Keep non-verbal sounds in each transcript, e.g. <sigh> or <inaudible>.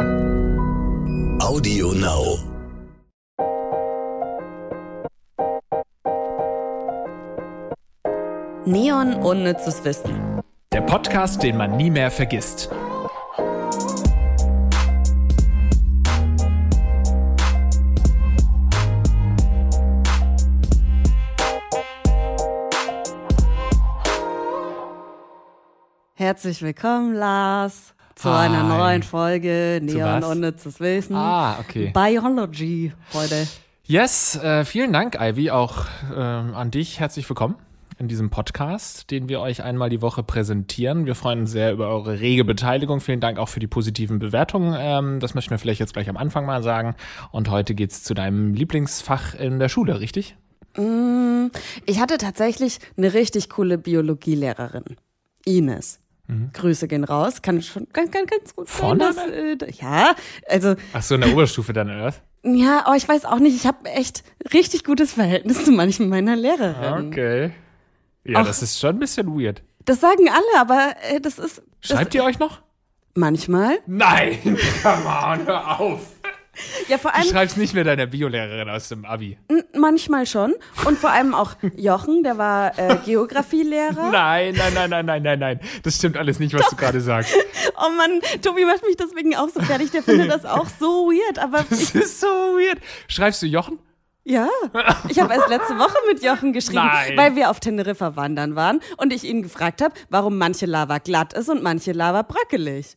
Audio Now. Neon unnützes Wissen. Der Podcast, den man nie mehr vergisst. Herzlich willkommen, Lars, zu Hi. einer neuen Folge Neon was? unnützes Wissen. Ah, okay. Biology heute. Yes, äh, vielen Dank, Ivy, auch ähm, an dich. Herzlich willkommen in diesem Podcast, den wir euch einmal die Woche präsentieren. Wir freuen uns sehr über eure rege Beteiligung. Vielen Dank auch für die positiven Bewertungen. Ähm, das möchten wir vielleicht jetzt gleich am Anfang mal sagen. Und heute geht's zu deinem Lieblingsfach in der Schule, richtig? Ich hatte tatsächlich eine richtig coole Biologielehrerin. Ines. Grüße gehen raus. Kann schon ganz, ganz, ganz gut sein. Dass, äh, ja, also Ach so, in der Oberstufe dann, oder was? Ja, aber ich weiß auch nicht, ich habe echt richtig gutes Verhältnis zu manchen meiner Lehrerinnen. Okay. Ja, Auch- das ist schon ein bisschen weird. Das sagen alle, aber äh, das ist das, Schreibt ihr euch noch? manchmal. Nein, <laughs> come on, hör auf. Ja, vor Du allem schreibst nicht mehr deiner Biolehrerin aus dem Abi. manchmal schon und vor allem auch Jochen, der war äh, <laughs> Geografielehrer. Nein, nein, nein, nein, nein, nein, nein. Das stimmt alles nicht, was du gerade sagst. <laughs> Oh Mann, Tobi macht mich deswegen auch so fertig. Der findet das auch so weird, aber <laughs> Das ich, ist so weird. Schreibst du Jochen? ja, ich habe erst letzte Woche mit Jochen geschrieben, Nein. weil wir auf Teneriffa wandern waren und ich ihn gefragt habe, warum manche Lava glatt ist und manche Lava bröckelig.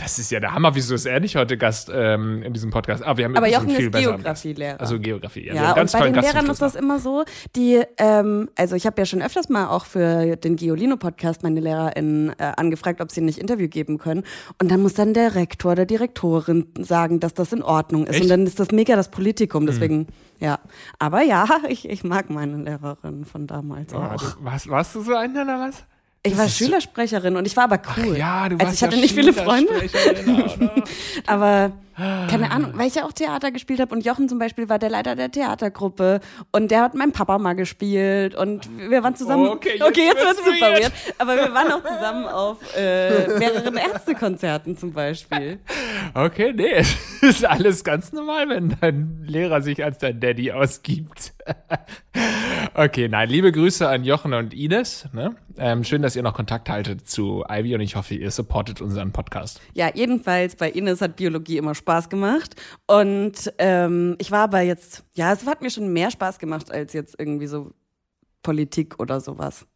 Das ist ja der Hammer. Wieso ist er nicht heute Gast ähm, in diesem Podcast? Ah, wir haben Aber Jochen viel ist. Geografielehrer. Also Geografie. Ja, Ja, und bei den Lehrern ist das immer so, die, ähm, also ich habe ja schon öfters mal auch für den Geolino-Podcast meine LehrerInnen äh, angefragt, ob sie nicht Interview geben können. Und dann muss dann der Rektor oder Direktorin sagen, dass das in Ordnung ist. Echt? Und dann ist das mega das Politikum, deswegen, ja. Aber ja, <laughs> ich, ich mag meine Lehrerin von damals. Ah, auch. du- warst, warst du so einer oder was? Ich war Schülersprecherin und ich war aber cool. Ja, du also warst ich hatte ja nicht viele Freunde. <laughs> Aber keine Ahnung, weil ich ja auch Theater gespielt habe und Jochen zum Beispiel war der Leiter der Theatergruppe und der hat meinen Papa mal gespielt und wir waren zusammen. Okay, jetzt okay, jetzt wird's wird's super weird. weird. Aber wir waren auch zusammen auf äh, mehreren Ärztekonzerten zum Beispiel. Okay, nee, es ist alles ganz normal, wenn dein Lehrer sich als dein Daddy ausgibt. Okay, nein, liebe Grüße an Jochen und Ines. Ne? Ähm, schön, dass ihr noch Kontakt haltet zu Ivy und ich hoffe, ihr supportet unseren Podcast. Ja, jedenfalls bei Ines hat Biologie immer Spaß gemacht und ähm, ich war aber jetzt, ja, es hat mir schon mehr Spaß gemacht als jetzt irgendwie so Politik oder sowas.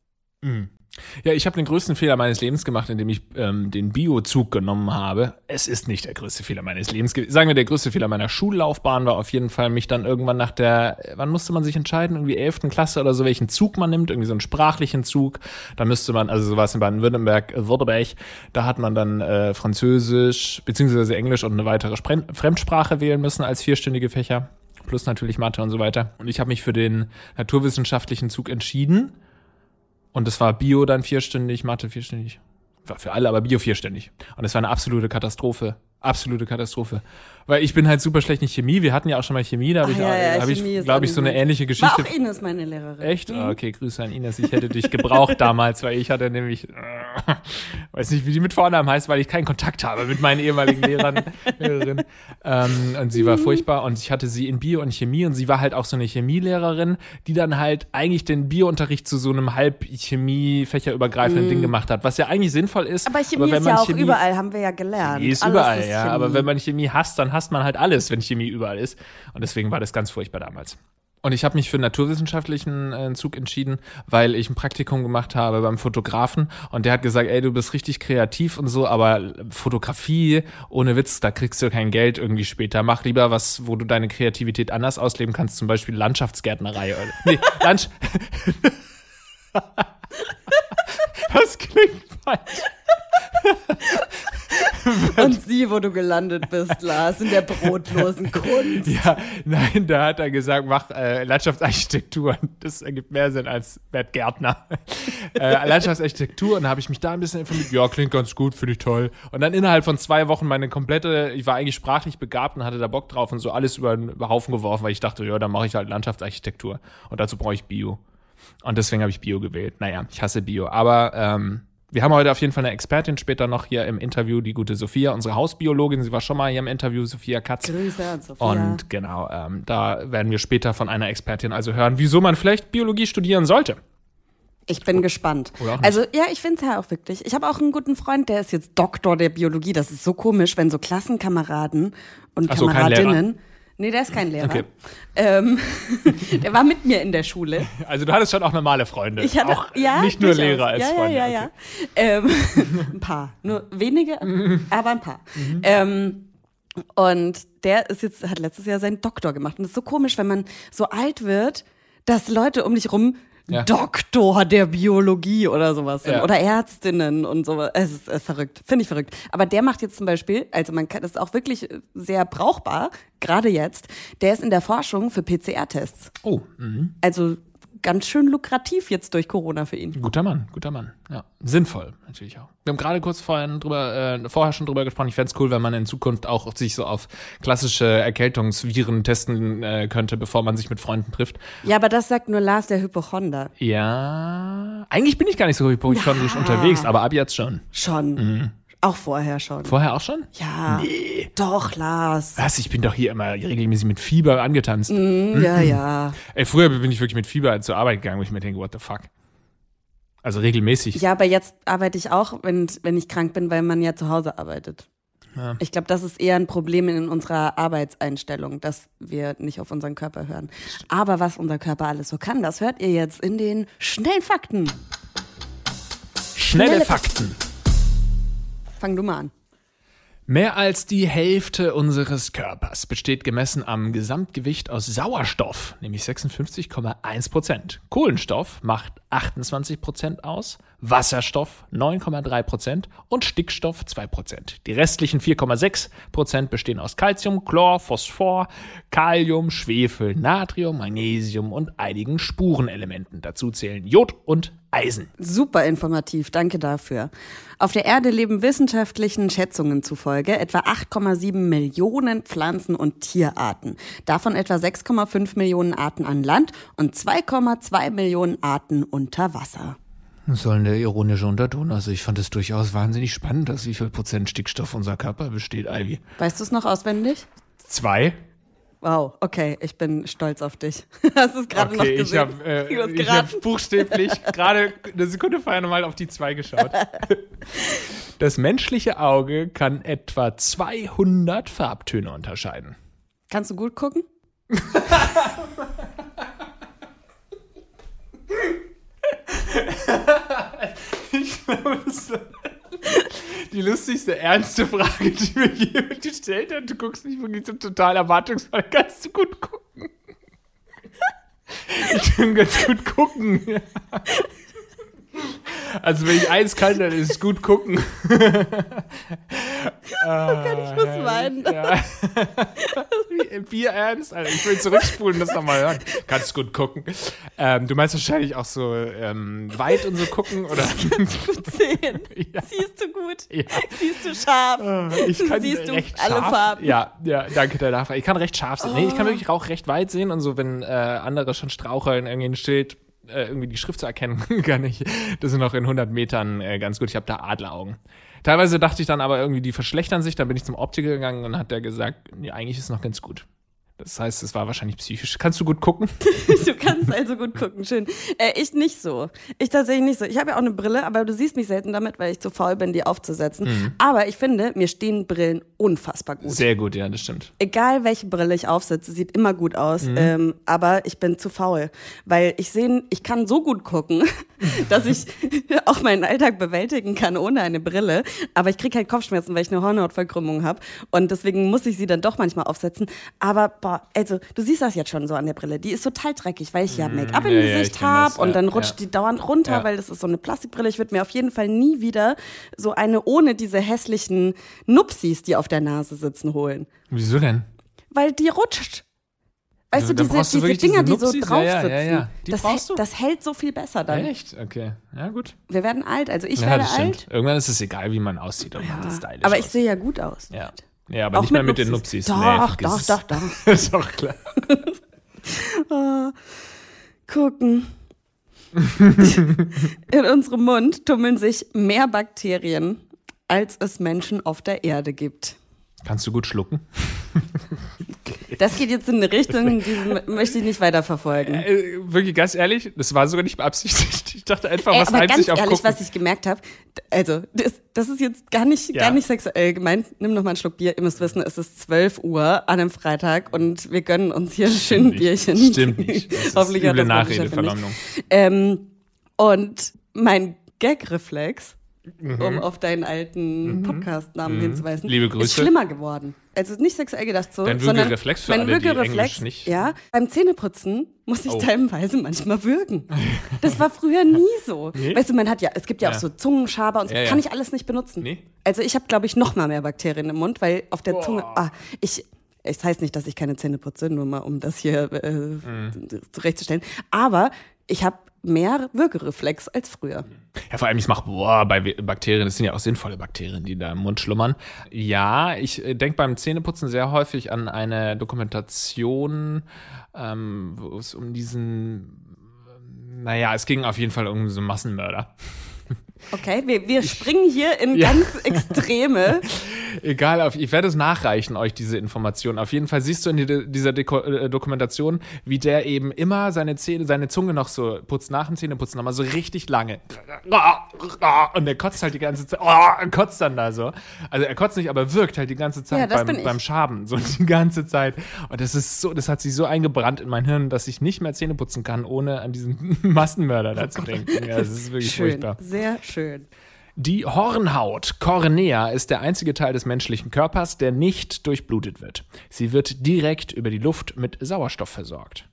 Ja, ich habe den größten Fehler meines Lebens gemacht, indem ich ähm, den Biozug genommen habe. Es ist nicht der größte Fehler meines Lebens. ge- Sagen wir, der größte Fehler meiner Schullaufbahn war auf jeden Fall, mich dann irgendwann nach der, wann musste man sich entscheiden? Irgendwie 11. Klasse oder so, welchen Zug man nimmt, irgendwie so einen sprachlichen Zug. Da müsste man, also sowas in Baden-Württemberg, äh, Württemberg, da hat man dann äh, Französisch beziehungsweise Englisch und eine weitere Spren Fremdsprache wählen müssen als vierstündige Fächer. Plus natürlich Mathe und so weiter. Und ich habe mich für den naturwissenschaftlichen Zug entschieden. Und es war Bio dann vierstündig, Mathe vierstündig. War für alle, aber Bio vierstündig. Und es war eine absolute Katastrophe. Absolute Katastrophe. Weil ich bin halt super schlecht in Chemie. Wir hatten ja auch schon mal Chemie, da habe Ah, ich, ja, ja, hab ich Chemie glaube ich, so eine ähnliche War Geschichte. auch Ines meine Lehrerin. Echt? Ah, okay, Grüße an Ines. Ich hätte dich gebraucht <laughs> damals, weil ich hatte nämlich, äh, <laughs> weiß nicht, wie die mit Vornamen heißt, weil ich keinen Kontakt habe mit meinen ehemaligen Lehrern, <laughs> Lehrerinnen. Ähm, und sie war furchtbar und ich hatte sie in Bio und Chemie und sie war halt auch so eine Chemielehrerin, die dann halt eigentlich den Biounterricht zu so einem halb Chemie-fächerübergreifenden Ding gemacht hat, was ja eigentlich sinnvoll ist. Aber Chemie wenn ist ja auch Chemie- überall, haben wir ja gelernt. Chemie ist Alles überall, ist ja. Aber wenn man Chemie hasst, dann hasst man halt alles, wenn Chemie überall ist. Und deswegen war das ganz furchtbar damals. Und ich habe mich für einen naturwissenschaftlichen äh, Zug entschieden, weil ich ein Praktikum gemacht habe beim Fotografen und der hat gesagt, ey, du bist richtig kreativ und so, aber Fotografie, ohne Witz, da kriegst du kein Geld irgendwie später. Mach lieber was, wo du deine Kreativität anders ausleben kannst, zum Beispiel Landschaftsgärtnerei. Oder, nee, <laughs> Landsch <laughs> Das klingt falsch. <laughs> Und sieh, wo du gelandet bist, Lars, in der brotlosen Kunst. Ja, nein, da hat er gesagt, mach äh, Landschaftsarchitektur. Das ergibt mehr Sinn als Bert Gärtner. <laughs> äh, Landschaftsarchitektur und da habe ich mich da ein bisschen informiert. Ja, klingt ganz gut, finde ich toll. Und dann innerhalb von zwei Wochen meine komplette, ich war eigentlich sprachlich begabt und hatte da Bock drauf und so alles über den Haufen geworfen, weil ich dachte, ja, dann mache ich halt Landschaftsarchitektur. Und dazu brauche ich Bio. Und deswegen habe ich Bio gewählt. Naja, ich hasse Bio. Aber ähm, Wir haben heute auf jeden Fall eine Expertin später noch hier im Interview, die gute Sophia, unsere Hausbiologin. Sie war schon mal hier im Interview, Sophia Katz. Grüße an Sophia. Und genau, ähm, da werden wir später von einer Expertin also hören, wieso man vielleicht Biologie studieren sollte. Ich bin gespannt. Oder auch nicht. Also ja, ich finde es ja auch wirklich. Ich habe auch einen guten Freund, der ist jetzt Doktor der Biologie. Das ist so komisch, wenn so Klassenkameraden und Ach so, Kameradinnen. Nee, der ist kein Lehrer. Okay. Ähm, <laughs> der war mit mir in der Schule. Also du hattest schon auch normale Freunde. Ich hatte, auch ja, nicht nur. Lehrer als ja, Freunde. Ja, ja, ja. Ähm, <laughs> ein paar. Nur wenige, aber ein paar. Mhm. Ähm, und der ist jetzt, hat letztes Jahr seinen Doktor gemacht. Und es ist so komisch, wenn man so alt wird, dass Leute um dich rum Ja. Doktor der Biologie oder sowas sind. Ja. Oder Ärztinnen und sowas. Es ist äh, verrückt. Finde ich verrückt. Aber der macht jetzt zum Beispiel, also man kann, das ist auch wirklich sehr brauchbar, gerade jetzt, der ist in der Forschung für PCR-Tests. Oh, mhm. Also ganz schön lukrativ jetzt durch Corona für ihn. guter Mann, guter Mann. Ja, sinnvoll natürlich auch. Wir haben gerade kurz vorhin drüber, äh, vorher schon drüber gesprochen. Ich fände es cool, wenn man in Zukunft auch sich so auf klassische Erkältungsviren testen äh, könnte, bevor man sich mit Freunden trifft. Ja, aber das sagt nur Lars, der Hypochonder. Ja, eigentlich bin ich gar nicht so hypochondrisch Ja. unterwegs, aber ab jetzt schon. Schon. Mhm. Auch vorher schon. Vorher auch schon? ja. Nee. Doch, Lars. Was? Ich bin doch hier immer regelmäßig mit Fieber angetanzt. Mm, Ja, ja. Ey, früher bin ich wirklich mit Fieber zur Arbeit gegangen, wo ich mir denke, what the fuck? Also regelmäßig. Ja, aber jetzt arbeite ich auch, wenn, wenn ich krank bin, weil man ja zu Hause arbeitet. Ja. Ich glaube, das ist eher ein Problem in unserer Arbeitseinstellung, dass wir nicht auf unseren Körper hören. Aber was unser Körper alles so kann, das hört ihr jetzt in den schnellen Fakten. Schnelle schnelle Fakten. Fang du mal an. Mehr als die Hälfte unseres Körpers besteht gemessen am Gesamtgewicht aus Sauerstoff, nämlich 56,1 Prozent. Kohlenstoff macht 28 Prozent aus, Wasserstoff 9,3 Prozent und Stickstoff 2 Prozent. Die restlichen 4,6 Prozent bestehen aus Calcium, Chlor, Phosphor, Kalium, Schwefel, Natrium, Magnesium und einigen Spurenelementen. Dazu zählen Jod und Eisen. Super informativ, danke dafür. Auf der Erde leben wissenschaftlichen Schätzungen zufolge etwa 8,7 Millionen Pflanzen- und Tierarten. Davon etwa 6,5 Millionen Arten an Land und 2,2 Millionen Arten unter Wasser. Was soll denn der ironische Unterton? Also ich fand es durchaus wahnsinnig spannend, dass wie viel Prozent Stickstoff unser Körper besteht, Ivy. Weißt du es noch auswendig? Zwei? Wow, okay, ich bin stolz auf dich. <laughs> Hast du es gerade noch Okay, ich gesehen? habe äh, ich geraten. hab buchstäblich <laughs> gerade eine Sekunde vorher nochmal auf die zwei geschaut. <laughs> Das menschliche Auge kann etwa 200 Farbtöne unterscheiden. Kannst du gut gucken? Die lustigste, ernste Frage, die mir jemand gestellt hat. Du guckst mich wirklich so total erwartungsvoll. Kannst du gut gucken? Ich kann ganz gut gucken. Also wenn ich eins kann, dann ist es gut gucken. <laughs> oh Gott, ich muss weinen. Ja. <laughs> Bier ernst, Alter. Ich will zurückspulen und das nochmal hören. Kannst du gut gucken. Ähm, du meinst wahrscheinlich auch so ähm, weit und so gucken, oder? <laughs> Zehn. Ja. Siehst du gut? Ja. Siehst du scharf? Ich kann Siehst du recht alle scharf, Farben? Ja, ja, danke der Nachfrage. Ich kann recht scharf sehen. Nee, ich Oh. kann wirklich auch recht weit sehen und so, wenn äh, andere schon straucheln, irgendwie ein Schild, äh, irgendwie die Schrift zu erkennen, <laughs> kann ich das sind noch in 100 Metern äh, ganz gut. Ich habe da Adleraugen. Teilweise dachte ich dann aber irgendwie, die verschlechtern sich. Dann bin ich zum Optiker gegangen und hat der gesagt, ja, eigentlich ist es noch ganz gut. Das heißt, es war wahrscheinlich psychisch. Kannst du gut gucken? <laughs> Du kannst also gut gucken, schön. Äh, ich nicht so. Ich tatsächlich nicht so. Ich habe ja auch eine Brille, aber du siehst mich selten damit, weil ich zu faul bin, die aufzusetzen. Aber ich finde, mir stehen Brillen unfassbar gut. Sehr gut, ja, das stimmt. Egal welche Brille ich aufsetze, sieht immer gut aus. Ähm, aber ich bin zu faul, weil ich sehe, ich kann so gut gucken, <laughs> dass ich <laughs> auch meinen Alltag bewältigen kann ohne eine Brille. Aber ich kriege halt Kopfschmerzen, weil ich eine Hornhautverkrümmung habe und deswegen muss ich sie dann doch manchmal aufsetzen. Aber boah, also du siehst das jetzt schon so an der Brille. Die ist total dreckig, weil ich ja Make-up im ja, ja, ich Gesicht kenn habe und ja, dann rutscht ja. die dauernd runter, Ja. weil das ist so eine Plastikbrille. Ich würde mir auf jeden Fall nie wieder so eine ohne diese hässlichen Nupsis, die auf der Nase sitzen, holen Wieso denn? weil die rutscht. Weißt Also, du, diese, du diese wirklich Dinger, diese die so drauf sitzen, ja, ja, ja. Das, hält, du? das hält so viel besser dann. Echt? Okay. Ja, gut. Wir werden alt, also ich werde das stimmt. alt. Irgendwann ist es egal, wie man aussieht und man stylisch Aber ich sehe ja gut aus. Ja. Ja, aber Auch nicht mehr mit den Nupsis. Doch, vergiss doch, es. doch, doch. <laughs> ist doch klar. <laughs> Gucken. <laughs> In unserem Mund tummeln sich mehr Bakterien, als es Menschen auf der Erde gibt. Kannst du gut schlucken? <laughs> Das geht jetzt in eine Richtung, die möchte ich nicht weiterverfolgen. Äh, wirklich ganz ehrlich, das war sogar nicht beabsichtigt. <laughs> Ich dachte einfach, Ey, was aber ganz sich auf ehrlich, Gucken? was ich gemerkt habe, also das, das ist jetzt gar nicht, Ja. gar nicht sexuell gemeint. Nimm noch mal einen Schluck Bier. Ihr müsst wissen, es ist 12 Uhr an einem Freitag und wir gönnen uns hier schön ein Bierchen. Stimmt nicht. <laughs> Das ist Hoffentlich hat üble Nachredeverleumdung. nicht. Ähm, und mein Gag-Reflex, um auf deinen alten Podcast-Namen hinzuweisen, Mhm. Liebe ist Grüße. schlimmer geworden. Also nicht sexuell gedacht so, Dein sondern Würgereflex für mein Würgereflex, nicht- ja, beim Zähneputzen muss ich Oh. teilweise manchmal würgen. <laughs> Das war früher nie so. Nee? Weißt du, man hat ja, es gibt ja, Ja. auch so Zungenschaber und so, Ja, ja. kann ich alles nicht benutzen. Nee? Also ich habe, glaube ich, noch mal mehr Bakterien im Mund, weil auf der Boah. Zunge, ah, ich, es heißt nicht, dass ich keine Zähne putze, nur mal um das hier äh, Mhm. zurechtzustellen. Aber ich habe mehr Würgereflex als früher. Ja, vor allem, ich mache, boah, bei Bakterien, das sind ja auch sinnvolle Bakterien, die da im Mund schlummern. Ja, ich denke beim Zähneputzen sehr häufig an eine Dokumentation, ähm, wo es um diesen, ähm, naja, es ging auf jeden Fall um so einen Massenmörder. Okay, wir, wir springen hier in Ja. ganz Extreme. <laughs> Egal, ich werde es nachreichen, euch diese Information. Auf jeden Fall siehst du in die, dieser äh, Dokumentation, wie der eben immer seine Zähne, seine Zunge noch so putzt nach dem Zähneputzen, nochmal so richtig lange. Und der kotzt halt die ganze Zeit, oh, kotzt dann da so. Also er kotzt nicht, aber wirkt halt die ganze Zeit Ja, beim, beim Schaben, so die ganze Zeit. Und das ist so, das hat sich so eingebrannt in mein Hirn, dass ich nicht mehr Zähne putzen kann, ohne an diesen <laughs> Massenmörder da zu denken. Ja, das ist wirklich Schön, furchtbar. sehr schön. Die Hornhaut, Cornea, ist der einzige Teil des menschlichen Körpers, der nicht durchblutet wird. Sie wird direkt über die Luft mit Sauerstoff versorgt.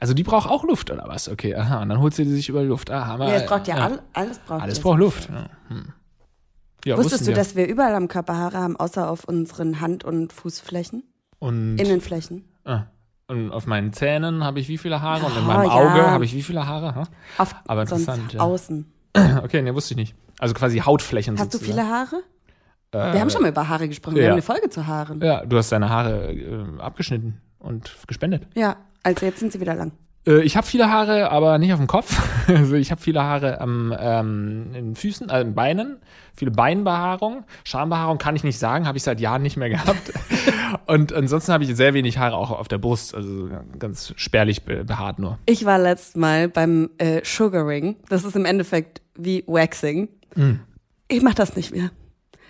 Also die braucht auch Luft, oder was? Okay, aha. Und dann holt sie die sich über die Luft. Aha, Ja, es braucht ja, all, alles braucht Alles es. braucht Luft. Ja, hm. ja Wusstest du, wir. dass wir überall am Körper Haare haben, außer auf unseren Hand- und Fußflächen? Und, Innenflächen? ah, und auf meinen Zähnen habe ich wie viele Haare und in meinem ja. Auge habe ich wie viele Haare? Ha? Auf Aber sonst interessant, ja. außen. <clears throat> Okay, ne, wusste ich nicht. Also quasi Hautflächen Hast du sozusagen. viele Haare? wir haben schon mal über Haare gesprochen. Wir ja. haben eine Folge zu Haaren. Ja, du hast deine Haare äh, abgeschnitten und gespendet. Ja, also jetzt sind sie wieder lang. Äh, ich habe viele Haare, aber nicht auf dem Kopf. <laughs> Also ich habe viele Haare am ähm, in den Füßen, äh, in Beinen, viele Beinbehaarung. Schambehaarung kann ich nicht sagen, habe ich seit Jahren nicht mehr gehabt. Und ansonsten habe ich sehr wenig Haare auch auf der Brust, also ganz spärlich be behaart nur. Ich war letztes Mal beim äh, Sugaring. Das ist im Endeffekt wie Waxing. Hm. Ich mach das nicht mehr.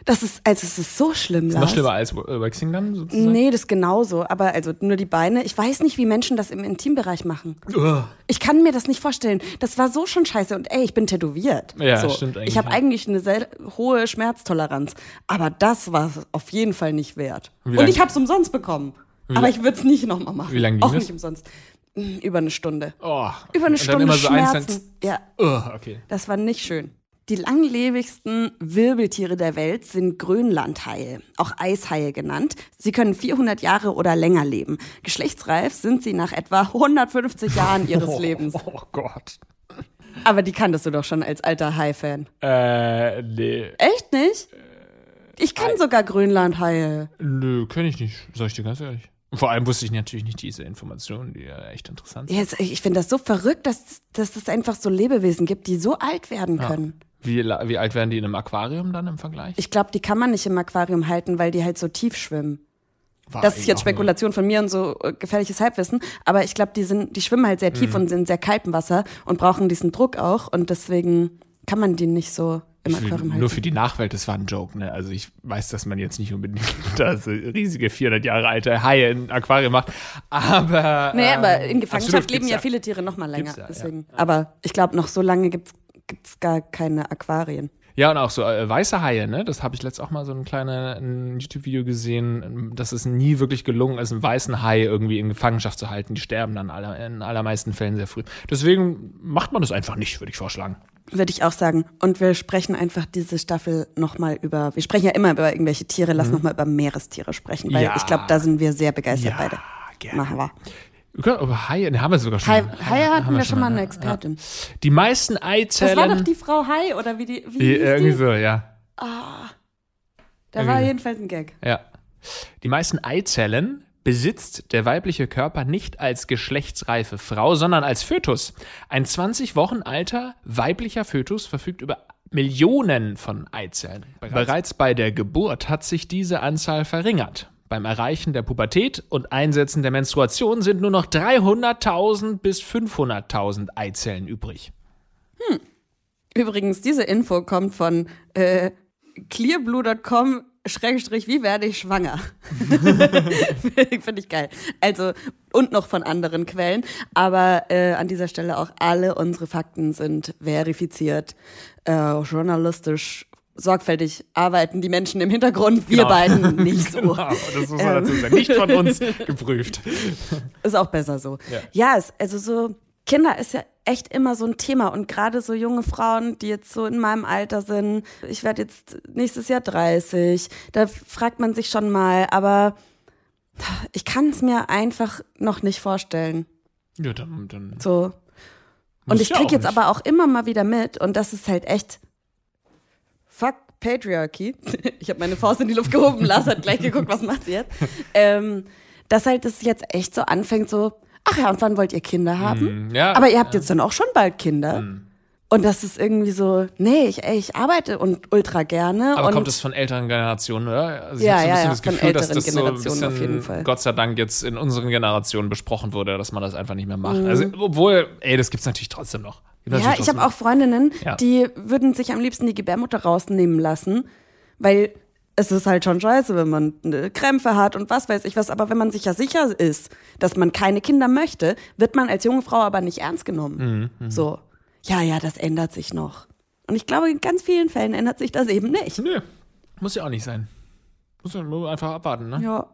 Das ist, also es ist so schlimm, Noch Lars. schlimmer als äh, Waxing dann sozusagen? Nee, das ist genauso. Aber also nur die Beine. Ich weiß nicht, wie Menschen das im Intimbereich machen. Ugh. Ich kann mir das nicht vorstellen. Das war so schon scheiße. Und ey, ich bin tätowiert. Ja, so. stimmt eigentlich, Ich habe eigentlich eine sehr hohe Schmerztoleranz. Aber das war auf jeden Fall nicht wert. Wie Und ich habe es umsonst bekommen. Aber lang- ich würde es nicht nochmal machen. Wie lang ging Auch das? nicht umsonst. Hm, Über eine Stunde. Oh. Über eine Und dann Stunde immer so Schmerzen. ja, Ugh, okay. das war nicht schön. Die langlebigsten Wirbeltiere der Welt sind Grönlandhaie, auch Eishaie genannt. Sie können 400 Jahre oder länger leben. Geschlechtsreif sind sie nach etwa 150 Jahren ihres <laughs> Lebens. Oh Gott. Aber die kanntest du doch schon als alter Hai-Fan. Äh, nee. Echt nicht? Ich kann sogar Grönlandhaie. Nö, kenne ich nicht, sag ich dir ganz ehrlich. Vor allem wusste ich natürlich nicht diese Informationen, die ja echt interessant sind. Jetzt, ich finde das so verrückt, dass, dass es einfach so Lebewesen gibt, die so alt werden können. Wie, wie alt werden die in einem Aquarium dann im Vergleich? Ich glaube, die kann man nicht im Aquarium halten, weil die halt so tief schwimmen. War Das ist jetzt Spekulation von mir und so äh, gefährliches Halbwissen, aber ich glaube, die sind, die schwimmen halt sehr Mhm. tief und sind in sehr kaltem Wasser und brauchen diesen Druck auch und deswegen kann man die nicht so im Ich Aquarium halten. Nur für die Nachwelt, das war ein Joke, ne? Also ich weiß, dass man jetzt nicht unbedingt <laughs> da so riesige 400 Jahre alte Haie in Aquarium macht, aber... aber ähm, in Gefangenschaft absolut, leben ja viele Tiere noch mal länger. Ja, ja. deswegen. Aber ich glaube, noch so lange gibt's gibt's gar keine Aquarien. Ja, und auch so äh, weiße Haie, ne? Das habe ich letzt auch mal so ein kleines YouTube-Video gesehen, dass es nie wirklich gelungen ist, einen weißen Hai irgendwie in Gefangenschaft zu halten. Die sterben dann aller, in allermeisten Fällen sehr früh. Deswegen macht man das einfach nicht, würde ich vorschlagen. Würde ich auch sagen. Und wir sprechen einfach diese Staffel nochmal über, wir sprechen ja immer über irgendwelche Tiere, lass noch nochmal über Meerestiere sprechen, weil Mhm. Ja. ich glaube, da sind wir sehr begeistert Ja, beide. gerne. Machen wir. Über Haie, ne, haben wir sogar schon. Hai, Haie hatten wir schon mal eine ja. Expertin. Die meisten Das war Eizellen. doch die Frau Hai, oder wie die, wie Die- hieß irgendwie die? so, ja. Da war irgendwie. jedenfalls ein Gag. Ja. Die meisten Eizellen besitzt der weibliche Körper nicht als geschlechtsreife Frau, sondern als Fötus. Ein 20 Wochen alter weiblicher Fötus verfügt über Millionen von Eizellen. Bereits, Bereits bei der Geburt hat sich diese Anzahl verringert. Beim Erreichen der Pubertät und Einsetzen der Menstruation sind nur noch 300.000 bis 500.000 Eizellen übrig. Hm. Übrigens, diese Info kommt von äh, clearblue.com Schrägstrich, wie werde ich schwanger? <laughs> Finde ich geil. Also, und noch von anderen Quellen. Aber äh, an dieser Stelle auch alle unsere Fakten sind verifiziert, äh, journalistisch sorgfältig arbeiten die Menschen im Hintergrund, wir genau. beiden <laughs> nicht so. Genau, das muss man dazu sagen. Nicht von uns geprüft. <laughs> Ist auch besser so. Ja, ja es, also so, Kinder ist ja echt immer so ein Thema und gerade so junge Frauen, die jetzt so in meinem Alter sind, ich werde jetzt nächstes Jahr 30, da fragt man sich schon mal, aber ich kann es mir einfach noch nicht vorstellen. Ja, dann, dann so. Und ich krieg jetzt aber auch immer mal wieder mit und das ist halt echt Patriarchy. <laughs> Ich habe meine Faust in die Luft gehoben, Lars hat gleich geguckt, was macht sie jetzt. Ähm, dass halt das jetzt echt so anfängt, so, ach ja, und wann wollt ihr Kinder haben? Mm, ja, Aber ihr habt ja. jetzt dann auch schon bald Kinder. Mm. Und das ist irgendwie so, nee, ich, ey, ich arbeite und ultra gerne. Aber kommt es von älteren Generationen, oder? Also ich ja, so ja, das Gefühl, von älteren dass das Generationen so auf jeden Fall. Gott sei Dank jetzt in unseren Generationen besprochen wurde, dass man das einfach nicht mehr macht. Mhm. Also, obwohl, ey, das gibt's natürlich trotzdem noch. Ja, ich habe auch Freundinnen, ja. die würden sich am liebsten die Gebärmutter rausnehmen lassen, weil es ist halt schon scheiße, wenn man eine Krämpfe hat und was weiß ich was. Aber wenn man sich ja sicher ist, dass man keine Kinder möchte, wird man als junge Frau aber nicht ernst genommen. Mhm, mhm. so, ja, ja, das ändert sich noch. Und ich glaube, in ganz vielen Fällen ändert sich das eben nicht. Nö, muss ja auch nicht sein. Muss ja nur einfach abwarten, ne? Ja.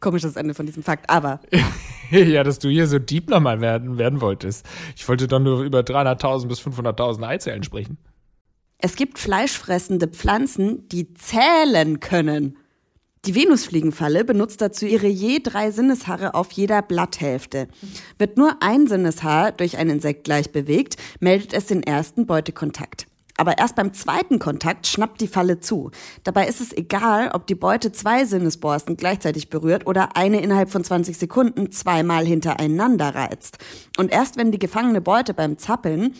Komisches Ende von diesem Fakt, aber. <laughs> ja, dass du hier so deep nochmal werden, werden wolltest. Ich wollte doch nur über 300.000 bis 500.000 Eizellen sprechen. Es gibt fleischfressende Pflanzen, die zählen können. Die Venusfliegenfalle benutzt dazu ihre je drei Sinneshaare auf jeder Blatthälfte. Wird nur ein Sinneshaar durch ein Insekt gleich bewegt, meldet es den ersten Beutekontakt. Aber erst beim zweiten Kontakt schnappt die Falle zu. Dabei ist es egal, ob die Beute zwei Sinnesborsten gleichzeitig berührt oder eine innerhalb von 20 Sekunden zweimal hintereinander reizt. Und erst wenn die gefangene Beute beim Zappeln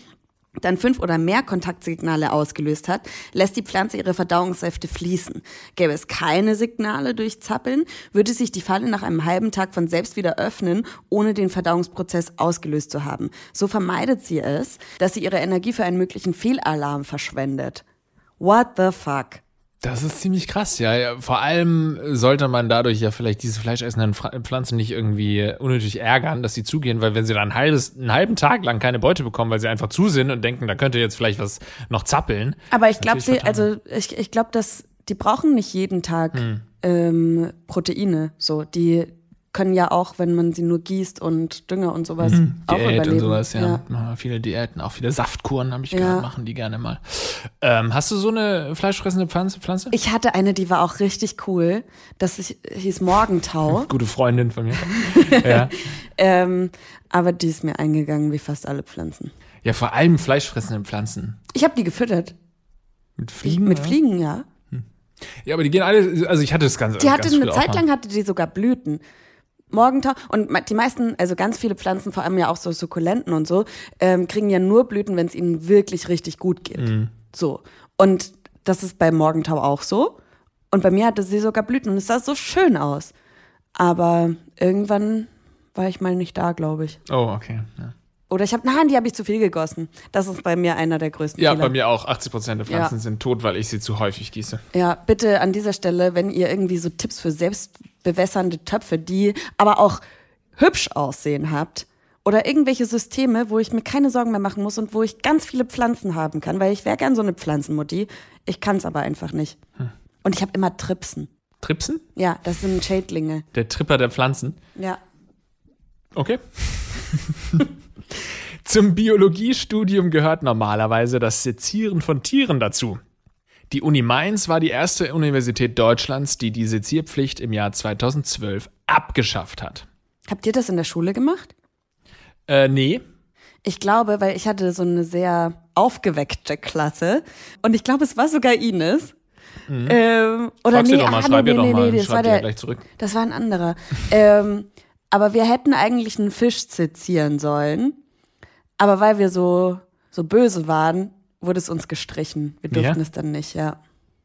dann fünf oder mehr Kontaktsignale ausgelöst hat, lässt die Pflanze ihre Verdauungssäfte fließen. Gäbe es keine Signale durch Zappeln, würde sich die Falle nach einem halben Tag von selbst wieder öffnen, ohne den Verdauungsprozess ausgelöst zu haben. So vermeidet sie es, dass sie ihre Energie für einen möglichen Fehlalarm verschwendet. What the fuck? Das ist ziemlich krass, ja. Vor allem sollte man dadurch ja vielleicht diese fleischessenden Pflanzen nicht irgendwie unnötig ärgern, dass sie zugehen, weil wenn sie dann ein halbes, einen halben Tag lang keine Beute bekommen, weil sie einfach zu sind und denken, da könnte jetzt vielleicht was noch zappeln. Aber ich glaube, sie, also ich, ich glaube, dass die brauchen nicht jeden Tag hm. ähm, Proteine. So, die können ja auch, wenn man sie nur gießt und Dünger und sowas mhm, auch Diät überleben. und sowas, ja. ja. Viele Diäten, auch viele Saftkuren habe ich ja. gehört, machen die gerne mal. Ähm, hast du so eine fleischfressende Pflanze, Pflanze? Ich hatte eine, die war auch richtig cool. Das hieß Morgentau. <laughs> Gute Freundin von mir. <laughs> ja. ähm, aber die ist mir eingegangen, wie fast alle Pflanzen. Ja, vor allem fleischfressende Pflanzen. Ich habe die gefüttert. Mit Fliegen? Ich, mit Fliegen, ja. Hm. Ja, aber die gehen alle, also ich hatte das Ganze. Die hatte eine Zeit lang hatte die sogar Blüten. Morgentau und die meisten, also ganz viele Pflanzen, vor allem ja auch so Sukkulenten und so, ähm, kriegen ja nur Blüten, wenn es ihnen wirklich richtig gut geht. Mhm. So. Und das ist bei Morgentau auch so. Und bei mir hatte sie sogar Blüten und es sah so schön aus. Aber irgendwann war ich mal nicht da, glaube ich. Oh, okay. Ja. Oder ich habe, nein, die habe ich zu viel gegossen. Das ist bei mir einer der größten Ja, Fehler. bei mir auch. 80 Prozent der Pflanzen ja. sind tot, weil ich sie zu häufig gieße. Ja, bitte an dieser Stelle, wenn ihr irgendwie so Tipps für selbstbewässernde Töpfe, die aber auch hübsch aussehen habt, oder irgendwelche Systeme, wo ich mir keine Sorgen mehr machen muss und wo ich ganz viele Pflanzen haben kann, weil ich wäre gern so eine Pflanzenmutti. Ich kann es aber einfach nicht. Hm. Und ich habe immer Tripsen. Tripsen? Ja, das sind Schädlinge. Der Tripper der Pflanzen? Ja. Okay. <laughs> Zum Biologiestudium gehört normalerweise das Sezieren von Tieren dazu. Die Uni Mainz war die erste Universität Deutschlands, die die Sezierpflicht im Jahr 2012 abgeschafft hat. Habt ihr das in der Schule gemacht? Äh, nee. Ich glaube, weil ich hatte so eine sehr aufgeweckte Klasse und ich glaube, es war sogar Ines. Ähm, oder Frag sie nee, doch mal, ah, schreib nee, ihr doch nee, mal, nee, das schreib war der, gleich zurück. das war ein anderer. ähm, aber wir hätten eigentlich einen Fisch sezieren sollen. Aber weil wir so, so böse waren, wurde es uns gestrichen. Wir durften Ja? es dann nicht, ja.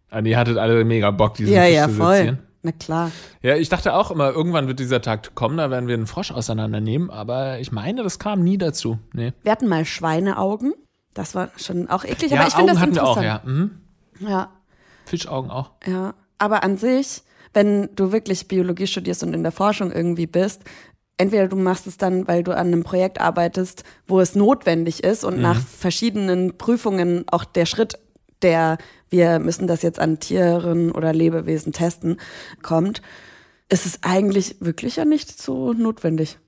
Ah, die hattet alle mega Bock, diesen Ja, Fisch ja, zu voll. sezieren. Na klar. Ja, ich dachte auch immer, irgendwann wird dieser Tag kommen, da werden wir einen Frosch auseinandernehmen, aber ich meine, das kam nie dazu. Nee. Wir hatten mal Schweineaugen. Das war schon auch eklig, Ja, aber ich finde das hatten wir auch, interessant. ja. Mhm. ja. Fischaugen auch. Ja, aber an sich, wenn du wirklich Biologie studierst und in der Forschung irgendwie bist, entweder du machst es dann, weil du an einem Projekt arbeitest, wo es notwendig ist und nach verschiedenen Prüfungen auch der Schritt, der wir müssen das jetzt an Tieren oder Lebewesen testen, kommt, ist es eigentlich wirklich ja nicht so notwendig.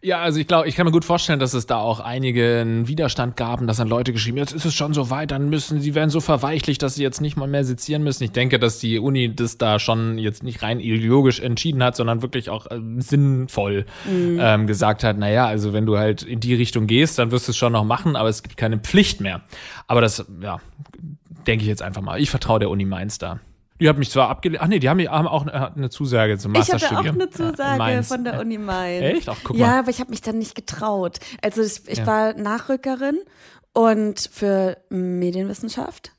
Ja, also ich glaube, ich kann mir gut vorstellen, dass es da auch einigen Widerstand gab und dass dann Leute geschrieben, jetzt ist es schon so weit, dann müssen sie werden so verweichlicht, dass sie jetzt nicht mal mehr sezieren müssen. Ich denke, dass die Uni das da schon jetzt nicht rein ideologisch entschieden hat, sondern wirklich auch äh, sinnvoll ähm, gesagt hat, naja, also wenn du halt in die Richtung gehst, dann wirst du es schon noch machen, aber es gibt keine Pflicht mehr. Aber das, ja, denke ich jetzt einfach mal. Ich vertraue der Uni Mainz da. Die hat mich zwar abgelehnt, ach nee, die haben, haben auch eine, Zusage zum Ich hatte auch Masterstudium. eine Ja, in Zusage Mainz. von der Ja. Uni Mainz. Echt? Ach, guck ja, mal. aber ich habe mich dann nicht getraut. Also ich, ich Ja. war Nachrückerin und für Medienwissenschaft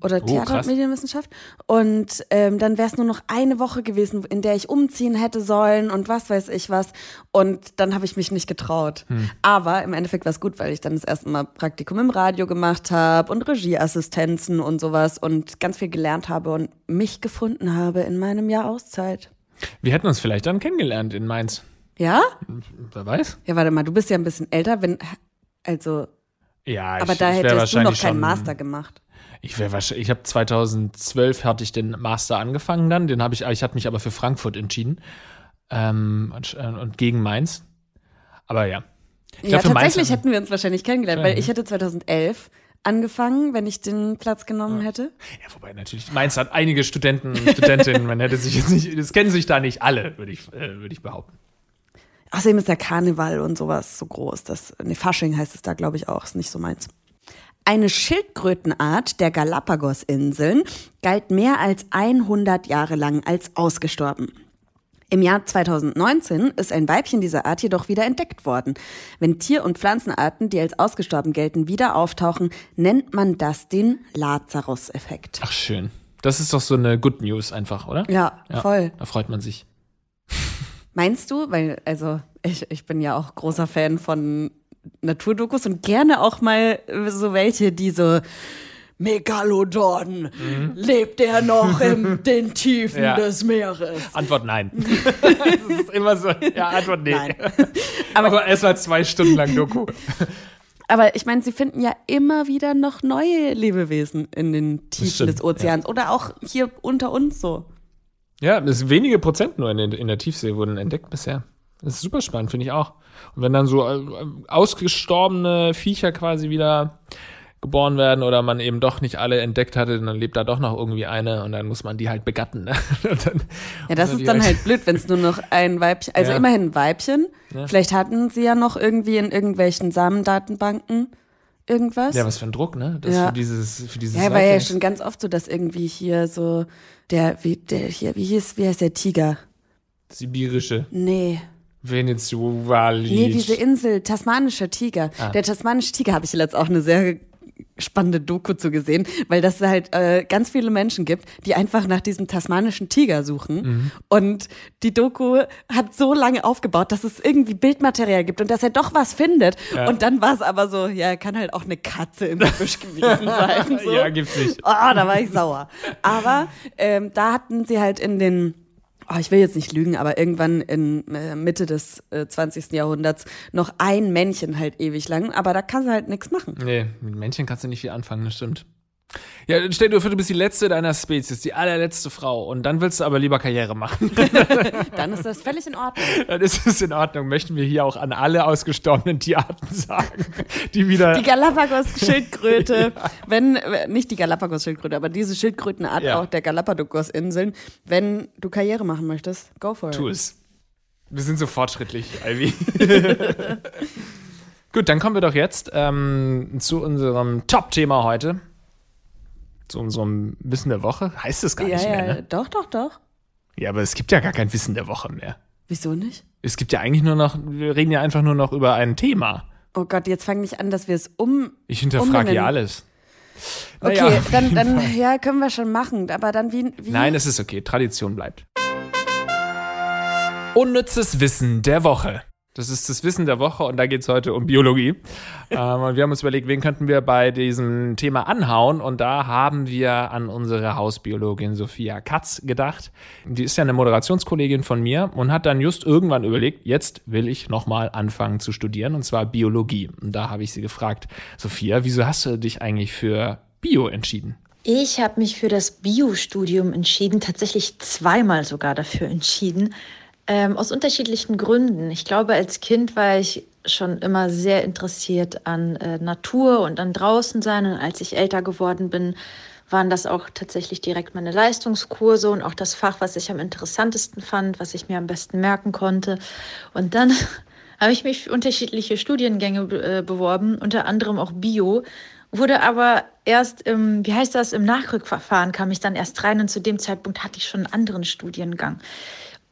oder Oh, Theater- und. Medienwissenschaft. Und ähm, dann wäre es nur noch eine Woche gewesen, in der ich umziehen hätte sollen und was weiß ich was. Und dann habe ich mich nicht getraut. Hm. Aber im Endeffekt war es gut, weil ich dann das erste Mal Praktikum im Radio gemacht habe und Regieassistenzen und sowas und ganz viel gelernt habe und mich gefunden habe in meinem Jahr Auszeit. Wir hätten uns vielleicht dann kennengelernt in Mainz. Ja? Wer weiß? Ja, warte mal, du bist ja ein bisschen älter, wenn, also, Ja, aber ich, da ich hättest du noch keinen Master gemacht. Ich wäre wahrscheinlich, ich habe 2012 hatte ich den Master angefangen dann, den habe ich, ich hatte mich aber für Frankfurt entschieden ähm, und, äh, und gegen Mainz. Aber ja. Ich ja, glaub, tatsächlich hätten wir uns wahrscheinlich kennengelernt, weil ich hätte 2011 angefangen, wenn ich den Platz genommen hätte. Ja, wobei natürlich, Mainz hat einige Studenten und Studentinnen, man hätte sich jetzt nicht, das kennen sich da nicht alle, würde ich, äh, würde ich behaupten. Außerdem ist der Karneval und sowas so groß. Das, nee, Fasching heißt es da, glaube ich, auch. Ist nicht so meins. Eine Schildkrötenart der Galapagos-Inseln galt mehr als 100 Jahre lang als ausgestorben. Im Jahr 2019 ist ein Weibchen dieser Art jedoch wieder entdeckt worden. Wenn Tier- und Pflanzenarten, die als ausgestorben gelten, wieder auftauchen, nennt man das den Lazarus-Effekt. Ach, schön. Das ist doch so eine Good News einfach, oder? Ja, voll. Da freut man sich. Meinst du, weil, also ich, ich bin ja auch großer Fan von Naturdokus und gerne auch mal so welche, die so Megalodon, lebt er noch in <laughs> den Tiefen Ja. des Meeres? Antwort nein. <laughs> das ist immer so. Ja, Antwort nee. Nein. <laughs> Aber, aber mal zwei Stunden lang Doku. Aber ich meine, sie finden ja immer wieder noch neue Lebewesen in den Tiefen stimmt, des Ozeans oder auch hier unter uns so. Ja, das ist wenige Prozent nur in, in der Tiefsee wurden entdeckt bisher. Das ist super spannend, finde ich auch. Und wenn dann so äh, ausgestorbene Viecher quasi wieder geboren werden oder man eben doch nicht alle entdeckt hatte, dann lebt da doch noch irgendwie eine und dann muss man die halt begatten. Ne? <laughs> Dann Ja, das ist dann halt blöd, wenn es nur noch ein Weibchen, also Ja. immerhin ein Weibchen. Ja. Vielleicht hatten sie ja noch irgendwie in irgendwelchen Samendatenbanken irgendwas. Ja, was für ein Druck, ne? Das Ja. für dieses, für dieses Ja, war ja schon ganz oft so, dass irgendwie hier so der, wie, der hier, wie hieß, wie heißt der Tiger? sibirische Nee. Venezuela. Nee, diese Insel, tasmanischer Tiger. Ah. Der tasmanische Tiger habe ich letzt auch eine sehr spannende Doku zu gesehen, weil das halt äh, ganz viele Menschen gibt, die einfach nach diesem tasmanischen Tiger suchen. Mhm. Und die Doku hat so lange aufgebaut, dass es irgendwie Bildmaterial gibt und dass er doch was findet. Ja. Und dann war es aber so, ja, kann halt auch eine Katze im Gebüsch gewesen <laughs> sein. So. Ja, gibt's nicht. Oh, da war ich sauer. Aber ähm, da hatten sie halt in den, oh, ich will jetzt nicht lügen, aber irgendwann in äh, Mitte des äh, 20. Jahrhunderts noch ein Männchen halt ewig lang. Aber da kann sie halt nichts machen. Nee, mit Männchen kannst du nicht viel anfangen, das stimmt. Ja, stell dir vor, du bist die letzte deiner Spezies, die allerletzte Frau und dann willst du aber lieber Karriere machen. <laughs> Dann ist das völlig in Ordnung. <laughs> dann ist es in Ordnung. Möchten wir hier auch an alle ausgestorbenen Tierarten sagen, die wieder. Die Galapagos-Schildkröte, <laughs> wenn, äh, nicht die Galapagos-Schildkröte, aber diese Schildkrötenart Ja. auch der Galapagos-Inseln, wenn du Karriere machen möchtest, go for it. tu es. Wir sind so fortschrittlich, Ivy. Gut, dann kommen wir doch jetzt ähm, zu unserem Top-Thema heute. Zu unserem Wissen der Woche. Heißt es gar Ja, nicht mehr, ja, ne? doch, doch, doch. Ja, aber es gibt ja gar kein Wissen der Woche mehr. Wieso nicht? Es gibt ja eigentlich nur noch, wir reden ja einfach nur noch über ein Thema. Oh Gott, jetzt fang nicht an, dass wir es um. Ich hinterfrage ja alles. Okay, Naja, auf dann, dann, <laughs> Fall. ja, können wir schon machen. Aber dann wie. wie Nein, es ist okay. Tradition bleibt. Unnützes Wissen der Woche. Das ist das Wissen der Woche und da geht es heute um Biologie. ähm, und wir haben uns überlegt, wen könnten wir bei diesem Thema anhauen. Und da haben wir an unsere Hausbiologin Sophia Katz gedacht. Die ist ja eine Moderationskollegin von mir und hat dann just irgendwann überlegt, jetzt will ich nochmal anfangen zu studieren und zwar Biologie. Und da habe ich sie gefragt, Sophia, wieso hast du dich eigentlich für Bio entschieden? Ich habe mich für das Bio-Studium entschieden, tatsächlich zweimal sogar dafür entschieden, ähm, aus unterschiedlichen Gründen. Ich glaube, als Kind war ich schon immer sehr interessiert an äh, Natur und an draußen sein. Und als ich älter geworden bin, waren das auch tatsächlich direkt meine Leistungskurse und auch das Fach, was ich am interessantesten fand, was ich mir am besten merken konnte. Und dann <laughs> habe ich mich für unterschiedliche Studiengänge äh, beworben, unter anderem auch Bio. Wurde aber erst im, wie heißt das, im Nachrückverfahren kam ich dann erst rein und zu dem Zeitpunkt hatte ich schon einen anderen Studiengang.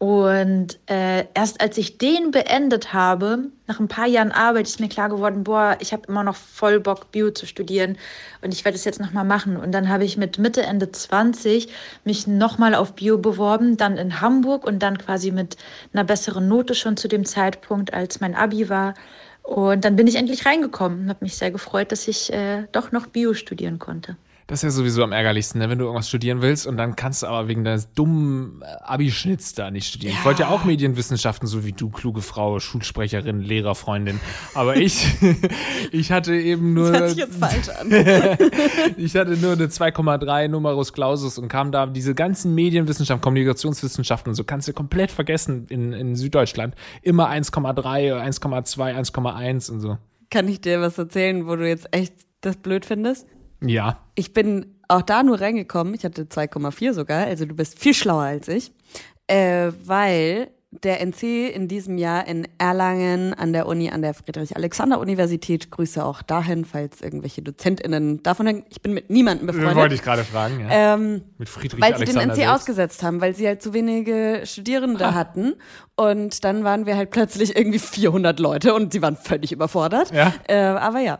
Und äh, erst als ich den beendet habe, nach ein paar Jahren Arbeit, ist mir klar geworden, boah, ich habe immer noch voll Bock, Bio zu studieren und ich werde es jetzt nochmal machen. Und dann habe ich mit Mitte, Ende 20 mich nochmal auf Bio beworben, dann in Hamburg und dann quasi mit einer besseren Note schon zu dem Zeitpunkt, als mein Abi war. Und dann bin ich endlich reingekommen und habe mich sehr gefreut, dass ich äh, doch noch Bio studieren konnte. Das ist ja sowieso am ärgerlichsten, ne? wenn du irgendwas studieren willst und dann kannst du aber wegen deines dummen äh, Abischnitts da nicht studieren. Ich wollte ja auch Medienwissenschaften, so wie du, kluge Frau, Schulsprecherin, Lehrerfreundin. Aber ich, <laughs> ich hatte eben nur, Das hört sich jetzt falsch an. <laughs> ich hatte nur eine 2,3 Numerus Clausus und kam da diese ganzen Medienwissenschaften, Kommunikationswissenschaften und so kannst du komplett vergessen in, in Süddeutschland. Immer 1,3, 1,2, 1,1 und so. Kann ich dir was erzählen, wo du jetzt echt das blöd findest? Ja. Ich bin auch da nur reingekommen. Ich hatte 2,4 sogar. Also du bist viel schlauer als ich. Äh, weil der NC in diesem Jahr in Erlangen an der Uni, an der Friedrich-Alexander-Universität, Grüße auch dahin, falls irgendwelche DozentInnen davon hängen. Ich bin mit niemandem befreundet. Wollte ich gerade fragen, ja. Ähm, Mit Friedrich weil sie den NC selbst. ausgesetzt haben, weil sie halt zu wenige Studierende hatten. Und dann waren wir halt plötzlich irgendwie 400 Leute und sie waren völlig überfordert. Ja. Äh, aber ja.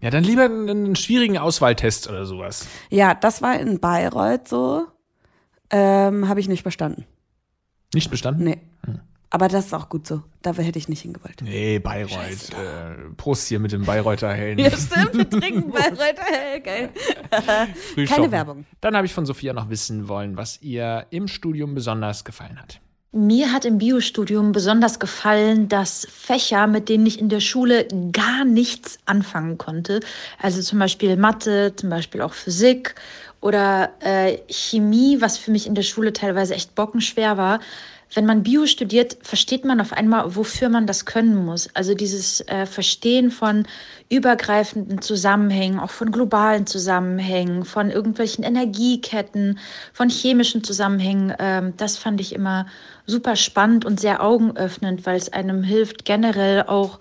Ja, dann lieber einen, einen schwierigen Auswahltest oder sowas. Ja, das war in Bayreuth so. Ähm, Habe ich nicht bestanden. Nicht bestanden? Nee. Aber das ist auch gut so. Da hätte ich nicht hingewollt. Nee, Bayreuth. Äh, Prost hier mit dem Bayreuther Hellen. Ja, stimmt. Wir trinken <laughs> Bayreuther Hell. Geil. Keine. Werbung. Dann habe ich von Sophia noch wissen wollen, was ihr im Studium besonders gefallen hat. Mir hat im Biostudium besonders gefallen, dass Fächer, mit denen ich in der Schule gar nichts anfangen konnte, also zum Beispiel Mathe, zum Beispiel auch Physik oder äh, Chemie, was für mich in der Schule teilweise echt bockenschwer war. Wenn man Bio studiert, versteht man auf einmal, wofür man das können muss. Also dieses äh, Verstehen von übergreifenden Zusammenhängen, auch von globalen Zusammenhängen, von irgendwelchen Energieketten, von chemischen Zusammenhängen, ähm, das fand ich immer super spannend und sehr augenöffnend, weil es einem hilft, generell auch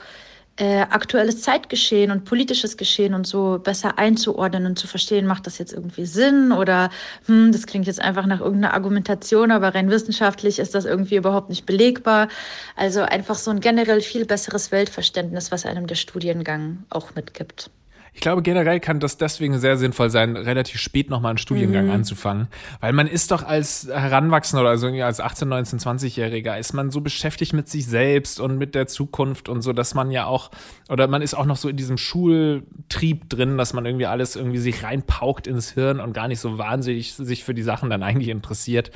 äh, aktuelles Zeitgeschehen und politisches Geschehen und so besser einzuordnen und zu verstehen, macht das jetzt irgendwie Sinn oder hm, das klingt jetzt einfach nach irgendeiner Argumentation, aber rein wissenschaftlich ist das irgendwie überhaupt nicht belegbar. Also einfach so ein generell viel besseres Weltverständnis, was einem der Studiengang auch mitgibt. Ich glaube, generell kann das deswegen sehr sinnvoll sein, relativ spät nochmal einen Studiengang anzufangen. Weil man ist doch als Heranwachsender oder also irgendwie als 18-, 19-, 20-Jähriger ist man so beschäftigt mit sich selbst und mit der Zukunft und so, dass man ja auch, oder man ist auch noch so in diesem Schultrieb drin, dass man irgendwie alles irgendwie sich reinpaukt ins Hirn und gar nicht so wahnsinnig sich für die Sachen dann eigentlich interessiert,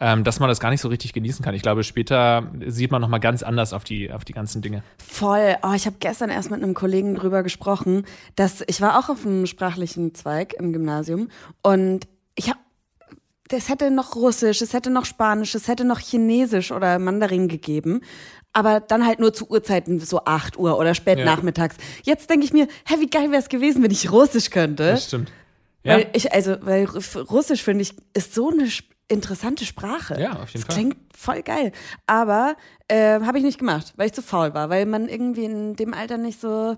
ähm, dass man das gar nicht so richtig genießen kann. Ich glaube, später sieht man nochmal ganz anders auf die, auf die ganzen Dinge. Voll. Oh, ich habe gestern erst mit einem Kollegen drüber gesprochen, dass ich war auch auf einem sprachlichen Zweig im Gymnasium und ich habe es hätte noch Russisch, es hätte noch Spanisch, es hätte noch Chinesisch oder Mandarin gegeben. Aber dann halt nur zu Uhrzeiten, so 8 Uhr oder spät Ja. nachmittags. Jetzt denke ich mir, hä, wie geil wäre es gewesen, wenn ich Russisch könnte. Das stimmt. Ja, Weil ich, also, weil Russisch finde ich, ist so eine interessante Sprache. Ja, auf jeden das Fall. klingt voll geil. Aber äh, habe ich nicht gemacht, weil ich zu faul war, weil man irgendwie in dem Alter nicht so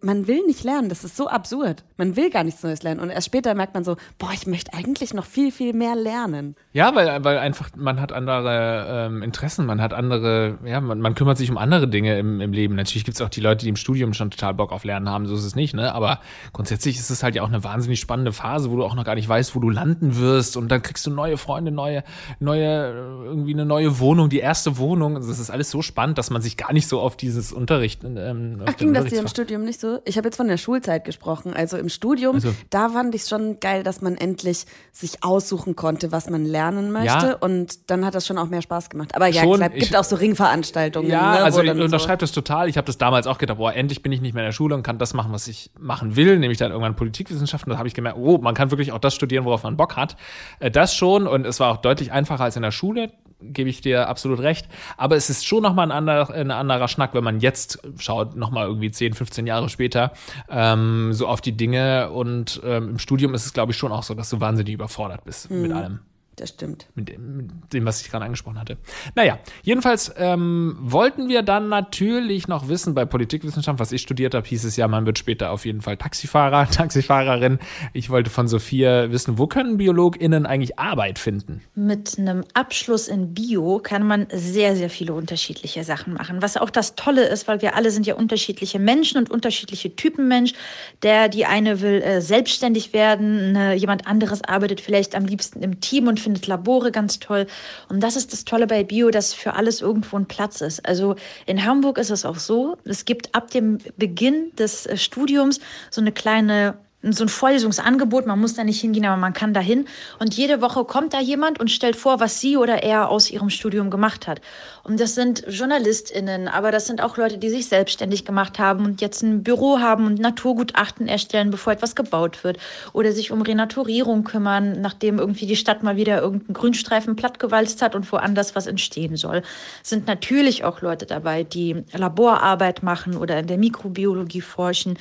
man will nicht lernen. Das ist so absurd. Man will gar nichts Neues lernen. Und erst später merkt man so, boah, ich möchte eigentlich noch viel, viel mehr lernen. Ja, weil, weil einfach man hat andere ähm, Interessen, man hat andere, ja, man, man kümmert sich um andere Dinge im, im Leben. Natürlich gibt es auch die Leute, die im Studium schon total Bock auf Lernen haben, so ist es nicht, ne? Aber grundsätzlich ist es halt ja auch eine wahnsinnig spannende Phase, wo du auch noch gar nicht weißt, wo du landen wirst. Und dann kriegst du neue Freunde, neue, neue, irgendwie eine neue Wohnung, die erste Wohnung. Also das ist alles so spannend, dass man sich gar nicht so auf dieses Unterricht. Ähm, Ach, ging das dir im Studium nicht so? Ich habe jetzt von der Schulzeit gesprochen. Also im Studium, also, da fand ich schon geil, dass man endlich sich aussuchen konnte, was man lernen möchte. Ja, und dann hat das schon auch mehr Spaß gemacht. Aber ja, klar, gibt ich, auch so Ringveranstaltungen. Ja, ne, also ich unterschreibe so das total. Ich habe das damals auch gedacht, boah, endlich bin ich nicht mehr in der Schule und kann das machen, was ich machen will, nämlich dann irgendwann Politikwissenschaften. Da habe ich gemerkt, oh, man kann wirklich auch das studieren, worauf man Bock hat. Äh, das schon und es war auch deutlich einfacher als in der Schule gebe ich dir absolut recht. Aber es ist schon nochmal ein anderer, ein anderer Schnack, wenn man jetzt schaut, nochmal irgendwie 10, 15 Jahre später, ähm, so auf die Dinge. Und ähm, im Studium ist es, glaube ich, schon auch so, dass du wahnsinnig überfordert bist mhm. mit allem das stimmt. Mit dem, mit dem, was ich gerade angesprochen hatte. Naja, jedenfalls ähm, wollten wir dann natürlich noch wissen, bei Politikwissenschaft, was ich studiert habe, hieß es ja, man wird später auf jeden Fall Taxifahrer, <laughs> Taxifahrerin. Ich wollte von Sophia wissen, wo können BiologInnen eigentlich Arbeit finden? Mit einem Abschluss in Bio kann man sehr, sehr viele unterschiedliche Sachen machen. Was auch das Tolle ist, weil wir alle sind ja unterschiedliche Menschen und unterschiedliche Typen Mensch. Der, die eine will äh, selbstständig werden, ne, jemand anderes arbeitet vielleicht am liebsten im Team und findet findet Labore ganz toll. Und das ist das Tolle bei Bio, dass für alles irgendwo ein Platz ist. Also in Hamburg ist es auch so, es gibt ab dem Beginn des äh, Studiums so eine kleine so ein Vorlesungsangebot, man muss da nicht hingehen, aber man kann da hin. Und jede Woche kommt da jemand und stellt vor, was sie oder er aus ihrem Studium gemacht hat. Und das sind JournalistInnen, aber das sind auch Leute, die sich selbstständig gemacht haben und jetzt ein Büro haben und Naturgutachten erstellen, bevor etwas gebaut wird. Oder sich um Renaturierung kümmern, nachdem irgendwie die Stadt mal wieder irgendeinen Grünstreifen plattgewalzt hat und woanders was entstehen soll. Sind natürlich auch Leute dabei, die Laborarbeit machen oder in der Mikrobiologie forschen.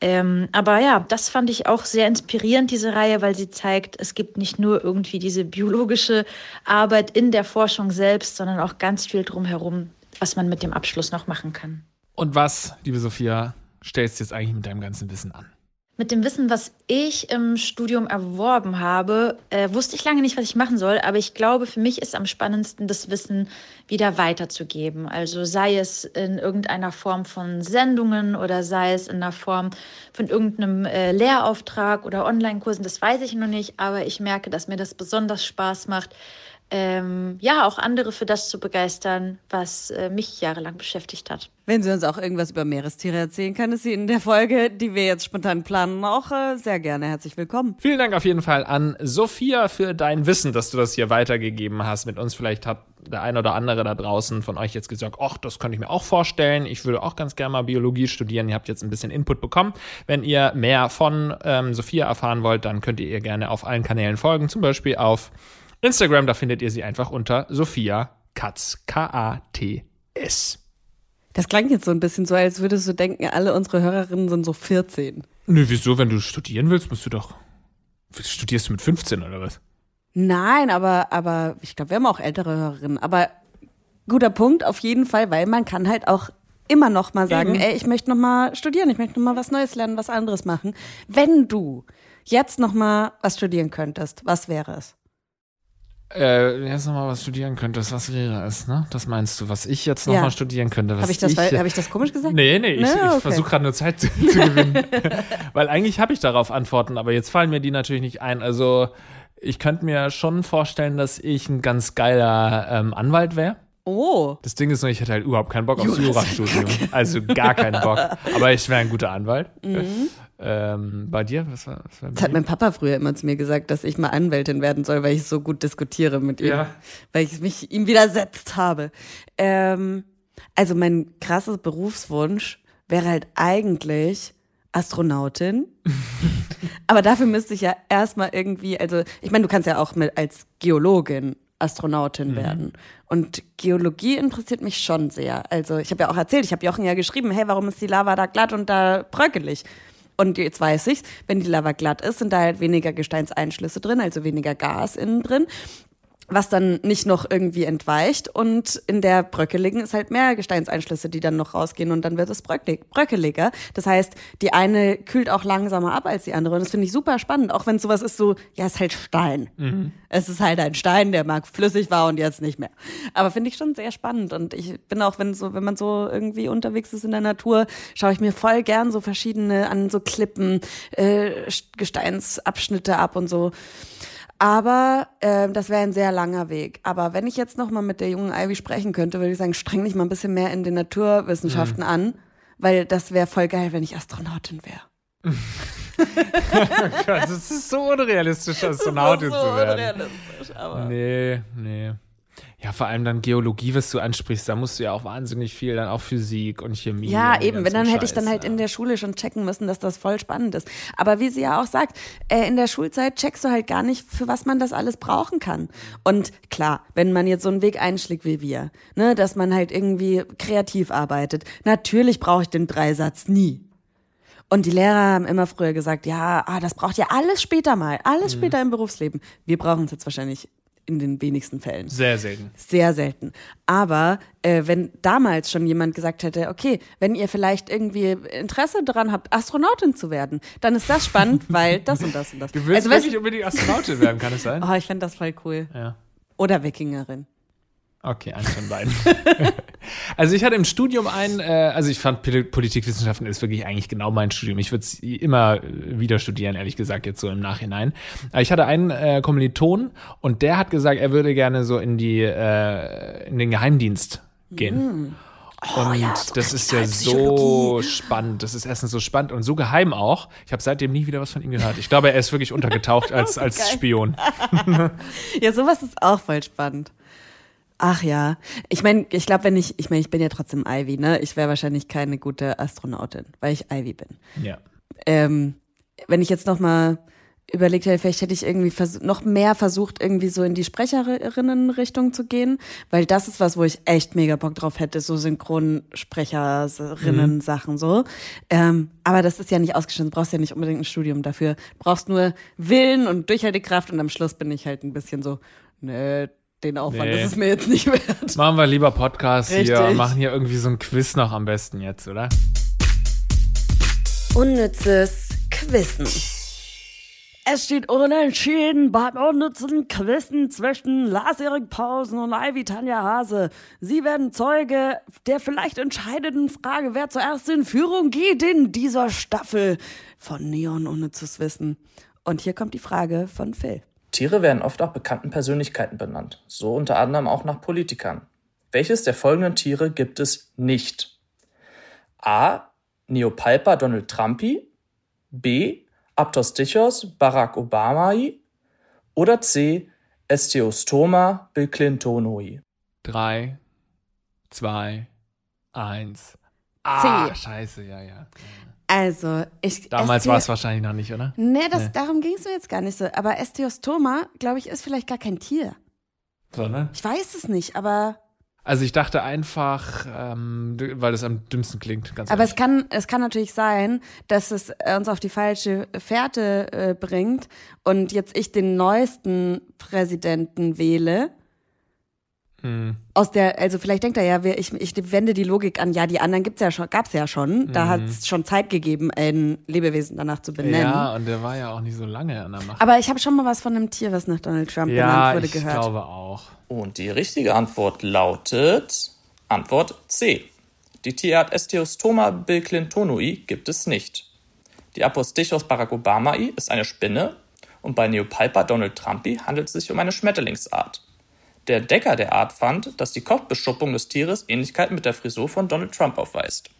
Ähm, aber ja, das fand ich auch sehr inspirierend, diese Reihe, weil sie zeigt, es gibt nicht nur irgendwie diese biologische Arbeit in der Forschung selbst, sondern auch ganz viel drumherum, was man mit dem Abschluss noch machen kann. Und was, liebe Sophia, stellst du jetzt eigentlich mit deinem ganzen Wissen an? Mit dem Wissen, was ich im Studium erworben habe, äh, wusste ich lange nicht, was ich machen soll. Aber ich glaube, für mich ist am spannendsten, das Wissen wieder weiterzugeben. Also sei es in irgendeiner Form von Sendungen oder sei es in der Form von irgendeinem äh, Lehrauftrag oder Online-Kursen. Das weiß ich noch nicht. Aber ich merke, dass mir das besonders Spaß macht, ähm, ja, auch andere für das zu begeistern, was äh, mich jahrelang beschäftigt hat. Wenn sie uns auch irgendwas über Meerestiere erzählen kann, ist sie in der Folge, die wir jetzt spontan planen, auch äh, sehr gerne herzlich willkommen. Vielen Dank auf jeden Fall an Sophia für dein Wissen, dass du das hier weitergegeben hast mit uns. Vielleicht hat der ein oder andere da draußen von euch jetzt gesagt, ach, das könnte ich mir auch vorstellen. Ich würde auch ganz gerne mal Biologie studieren. Ihr habt jetzt ein bisschen Input bekommen. Wenn ihr mehr von ähm, Sophia erfahren wollt, dann könnt ihr ihr gerne auf allen Kanälen folgen, zum Beispiel auf Instagram, da findet ihr sie einfach unter Sophia Katz. K-A-T-S. Das klang jetzt so ein bisschen so, als würdest du denken, alle unsere Hörerinnen sind so 14. Nö, wieso? Wenn du studieren willst, musst du doch. Studierst du mit 15 oder was? Nein, aber, aber ich glaube, wir haben auch ältere Hörerinnen. Aber guter Punkt auf jeden Fall, weil man kann halt auch immer noch mal sagen, Eben. ey, ich möchte noch mal studieren, ich möchte noch mal was Neues lernen, was anderes machen. Wenn du jetzt noch mal was studieren könntest, was wäre es? Äh, jetzt nochmal was studieren könntest, was wäre es, ne? Das meinst du, was ich jetzt nochmal ja. studieren könnte. Habe ich, das, hab ich das komisch gesagt? Nee, nee, ich, okay. ich versuche gerade nur Zeit zu, zu <laughs> gewinnen. Weil eigentlich habe ich darauf Antworten, aber jetzt fallen mir die natürlich nicht ein. Also ich könnte mir schon vorstellen, dass ich ein ganz geiler ähm, Anwalt wäre. Oh. Das Ding ist nur, ich hätte halt überhaupt keinen Bock aufs Jurastudium. Also gar keinen Bock. <laughs> Aber ich wäre ein guter Anwalt. Mhm. Ähm, bei dir? Was war, was war das hat mein Papa früher immer zu mir gesagt, dass ich mal Anwältin werden soll, weil ich so gut diskutiere mit ihm. Ja. Weil ich mich ihm widersetzt habe. Ähm, also mein krasses Berufswunsch wäre halt eigentlich Astronautin. <laughs> Aber dafür müsste ich ja erstmal irgendwie, also ich meine, du kannst ja auch mit als Geologin Astronautin mhm. werden. Und Geologie interessiert mich schon sehr. Also ich habe ja auch erzählt, ich habe Jochen ja geschrieben, hey, warum ist die Lava da glatt und da bröckelig? Und jetzt weiß ich's, wenn die Lava glatt ist, sind da halt weniger Gesteinseinschlüsse drin, also weniger Gas innen drin. Was dann nicht noch irgendwie entweicht. Und in der bröckeligen ist halt mehr Gesteinseinschlüsse, die dann noch rausgehen und dann wird es bröckelig, bröckeliger. Das heißt, die eine kühlt auch langsamer ab als die andere. Und das finde ich super spannend, auch wenn es sowas ist so, ja, es ist halt Stein. Mhm. Es ist halt ein Stein, der mal flüssig war und jetzt nicht mehr. Aber finde ich schon sehr spannend. Und ich bin auch, wenn so, wenn man so irgendwie unterwegs ist in der Natur, schaue ich mir voll gern so verschiedene an so Klippen, äh, Gesteinsabschnitte ab und so. Aber äh, das wäre ein sehr langer Weg. Aber wenn ich jetzt noch mal mit der jungen Ivy sprechen könnte, würde ich sagen, streng dich mal ein bisschen mehr in den Naturwissenschaften mhm. an, weil das wäre voll geil, wenn ich Astronautin wäre. oh <laughs> Gott, das ist so unrealistisch, Astronautin so zu werden. Unrealistisch, aber nee, nee. Ja, vor allem dann Geologie, was du ansprichst, da musst du ja auch wahnsinnig viel, dann auch Physik und Chemie. Ja, eben, wenn dann hätte ich dann halt ja. in der Schule schon checken müssen, dass das voll spannend ist. Aber wie sie ja auch sagt, äh, in der Schulzeit checkst du halt gar nicht, für was man das alles brauchen kann. Und klar, wenn man jetzt so einen Weg einschlägt wie wir, ne, dass man halt irgendwie kreativ arbeitet, natürlich brauche ich den Dreisatz nie. Und die Lehrer haben immer früher gesagt, ja, ah, das braucht ja alles später mal, alles mhm. später im Berufsleben. Wir brauchen es jetzt wahrscheinlich in den wenigsten Fällen. Sehr selten. Sehr selten. Aber äh, wenn damals schon jemand gesagt hätte, okay, wenn ihr vielleicht irgendwie Interesse daran habt, Astronautin zu werden, dann ist das spannend, <laughs> weil das und das und das. Du willst also, wirklich unbedingt Astronautin werden, kann es sein? Oh, ich fände das voll cool. Ja. Oder Wikingerin. Okay, eins von beiden. <laughs> also ich hatte im Studium ein, äh, also ich fand Politikwissenschaften ist wirklich eigentlich genau mein Studium. Ich würde es immer wieder studieren, ehrlich gesagt, jetzt so im Nachhinein. Aber ich hatte einen äh, Kommiliton und der hat gesagt, er würde gerne so in die, äh, in den Geheimdienst gehen. Mm. Oh, und ja, das ist ja so spannend. Das ist erstens so spannend und so geheim auch. Ich habe seitdem nie wieder was von ihm gehört. Ich glaube, er ist wirklich untergetaucht <laughs> als, als Spion. <laughs> ja, sowas ist auch voll spannend. Ach ja, ich meine, ich glaube, wenn ich, ich meine, ich bin ja trotzdem Ivy, ne? Ich wäre wahrscheinlich keine gute Astronautin, weil ich Ivy bin. Ja. Ähm, wenn ich jetzt noch mal überlegt hätte, vielleicht hätte ich irgendwie noch mehr versucht, irgendwie so in die Sprecherinnenrichtung zu gehen, weil das ist was, wo ich echt mega Bock drauf hätte, so Synchronsprecherinnen-Sachen mhm. so. Ähm, aber das ist ja nicht ausgeschlossen, du brauchst ja nicht unbedingt ein Studium dafür. Du brauchst nur Willen und Durchhaltekraft und am Schluss bin ich halt ein bisschen so, ne, den Aufwand. Nee. Das ist mir jetzt nicht wert. Machen wir lieber Podcast Richtig. hier machen hier irgendwie so ein Quiz noch am besten jetzt, oder? Unnützes Quizzen. Es steht unentschieden beim unnützen Quizzen zwischen Lars-Erik Pausen und Ivy Tanja Hase. Sie werden Zeuge der vielleicht entscheidenden Frage, wer zuerst in Führung geht in dieser Staffel von Neon Unnützes Wissen. Und hier kommt die Frage von Phil. Tiere werden oft nach bekannten Persönlichkeiten benannt, so unter anderem auch nach Politikern. Welches der folgenden Tiere gibt es nicht? A. Neopalpa Donald Trumpi, B. Aptostichos Barack Obamai oder C. Esteostoma Bill Clintonoi. Drei, zwei, eins. Ah, C. scheiße, ja, ja. Also, ich. Damals war es wahrscheinlich noch nicht, oder? Nee, das, nee. darum ging es mir jetzt gar nicht so. Aber Esteostoma, glaube ich, ist vielleicht gar kein Tier. Sondern? Ich weiß es nicht, aber. Also ich dachte einfach, ähm, weil das am dümmsten klingt. Ganz Aber es kann, es kann natürlich sein, dass es uns auf die falsche Fährte äh, bringt und jetzt ich den neuesten Präsidenten wähle Mhm. Aus der, also vielleicht denkt er ja, ich, ich wende die Logik an, ja, die anderen gibt's ja schon, gab's ja schon. Da mhm. hat es schon Zeit gegeben, ein Lebewesen danach zu benennen. Ja, und der war ja auch nicht so lange an der Macht. Aber ich habe schon mal was von einem Tier, was nach Donald Trump ja, benannt wurde, gehört. Ja, ich glaube auch. Und die richtige Antwort lautet Antwort C. Die Tierart Esteostoma billclintonui gibt es nicht. Die Apostichos baracobamai ist eine Spinne und bei Neopalpa Donald Trumpi handelt es sich um eine Schmetterlingsart. Der Entdecker der Art fand, dass die Kopfbeschuppung des Tieres Ähnlichkeit mit der Frisur von Donald Trump aufweist.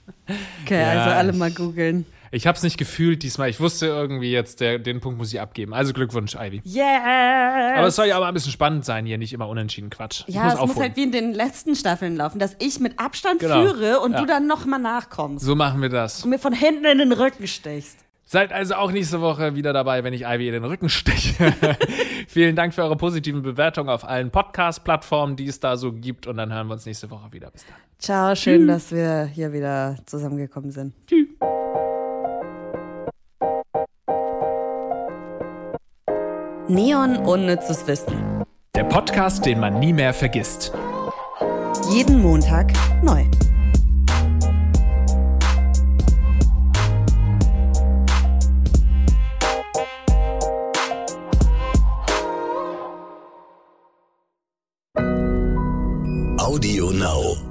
Okay, ja, also alle mal googeln. Ich habe es nicht gefühlt diesmal. Ich wusste irgendwie jetzt, der, den Punkt muss ich abgeben. Also Glückwunsch, Ivy. Yeah! Aber es soll ja aber ein bisschen spannend sein hier, nicht immer unentschieden Quatsch. Ja, es aufholen. muss halt wie in den letzten Staffeln laufen, dass ich mit Abstand genau. führe und ja. du dann nochmal nachkommst. So machen wir das. Und mir von hinten in den Rücken stichst. Seid also auch nächste Woche wieder dabei, wenn ich Ivy in den Rücken steche. <laughs> Vielen Dank für eure positiven Bewertungen auf allen Podcast-Plattformen, die es da so gibt. Und dann hören wir uns nächste Woche wieder. Bis dann. Ciao, schön, Tschüss. dass wir hier wieder zusammengekommen sind. Tschüss. Neon unnützes Wissen. Der Podcast, den man nie mehr vergisst. Jeden Montag neu. Audio Now.